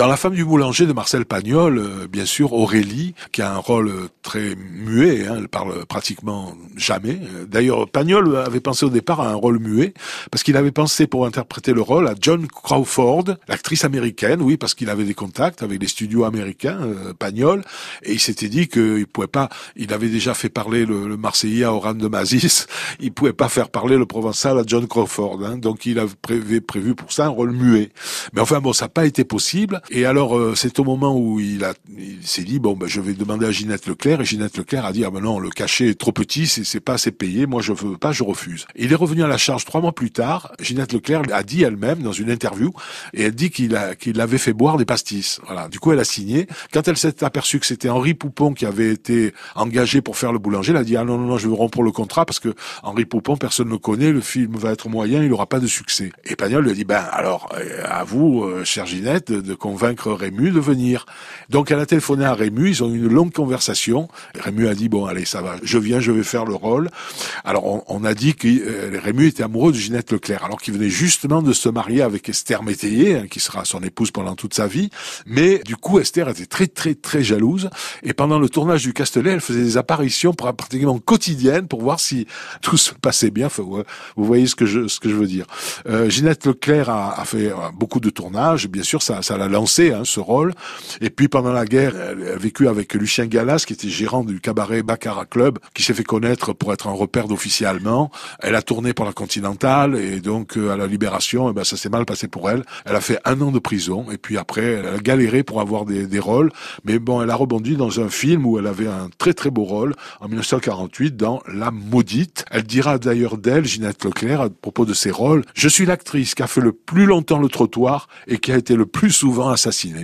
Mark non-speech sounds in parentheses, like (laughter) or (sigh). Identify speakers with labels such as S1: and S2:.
S1: Dans La femme du boulanger de Marcel Pagnol, euh, bien sûr, Aurélie, qui a un rôle très muet, hein, elle parle pratiquement jamais. D'ailleurs, Pagnol avait pensé au départ à un rôle muet, parce qu'il avait pensé pour interpréter le rôle à John Crawford, l'actrice américaine, oui, parce qu'il avait des contacts avec les studios américains, euh, Pagnol, et il s'était dit qu'il pouvait pas, il avait déjà fait parler le, le Marseillais à Oran de Mazis, (laughs) il pouvait pas faire parler le Provençal à John Crawford, hein, donc il avait prévu, pour ça un rôle muet. Mais enfin bon, ça n'a pas été possible, et alors euh, c'est au moment où il il s'est dit bon ben je vais demander à Ginette Leclerc, et Ginette Leclerc a dit ah ben non le cachet est trop petit, c'est pas assez payé, moi je veux pas, je refuse. Il est revenu à la charge trois mois plus tard. Ginette Leclerc a dit elle-même dans une interview, et elle dit qu'il a qu'il avait fait boire des pastis. Voilà. Du coup, elle a signé. Quand elle s'est aperçue que c'était Henri Poupon qui avait été engagé pour faire le boulanger, elle a dit ah non non non, je veux rompre le contrat parce que Henri Poupon, personne ne le connaît, le film va être moyen, il aura pas de succès. Et Pagnol lui a dit ben alors euh, à vous, euh, chère Ginette, de convaincre Rému de venir. Donc elle a téléphoné à Rému, ils ont eu une longue conversation. Rému a dit bon allez ça va, je viens, je vais faire le rôle. Alors on, a dit que euh, Rému était amoureux de Ginette Leclerc, alors qu'il venait justement de se marier avec Esther Métayer, hein, qui sera son épouse pendant toute sa vie. Mais du coup, Esther était très très très jalouse. Et pendant le tournage du Castellet, elle faisait des apparitions pratiquement quotidiennes pour voir si (laughs) tout se passait bien. Vous voyez ce que je ce que je veux dire. Euh, Ginette Leclerc a, a, fait beaucoup de tournages. Bien sûr, ça ça l'a hein, ce rôle. Et puis pendant la guerre, elle a vécu avec Lucien Gallas, qui était gérant du cabaret Baccarat Club, qui s'est fait connaître pour être un repère d'officier allemand. Elle a tourné pour la Continentale et donc euh, à la Libération, eh ben, ça s'est mal passé pour elle. Elle a fait un an de prison et puis après, elle a galéré pour avoir des, des rôles. Mais bon, elle a rebondi dans un film où elle avait un très très beau rôle en 1948 dans La Maudite. Elle dira d'ailleurs d'elle, Ginette Leclerc, à propos de ses rôles, je suis l'actrice qui a fait le plus longtemps le trottoir et qui a été le plus souvent assassinée.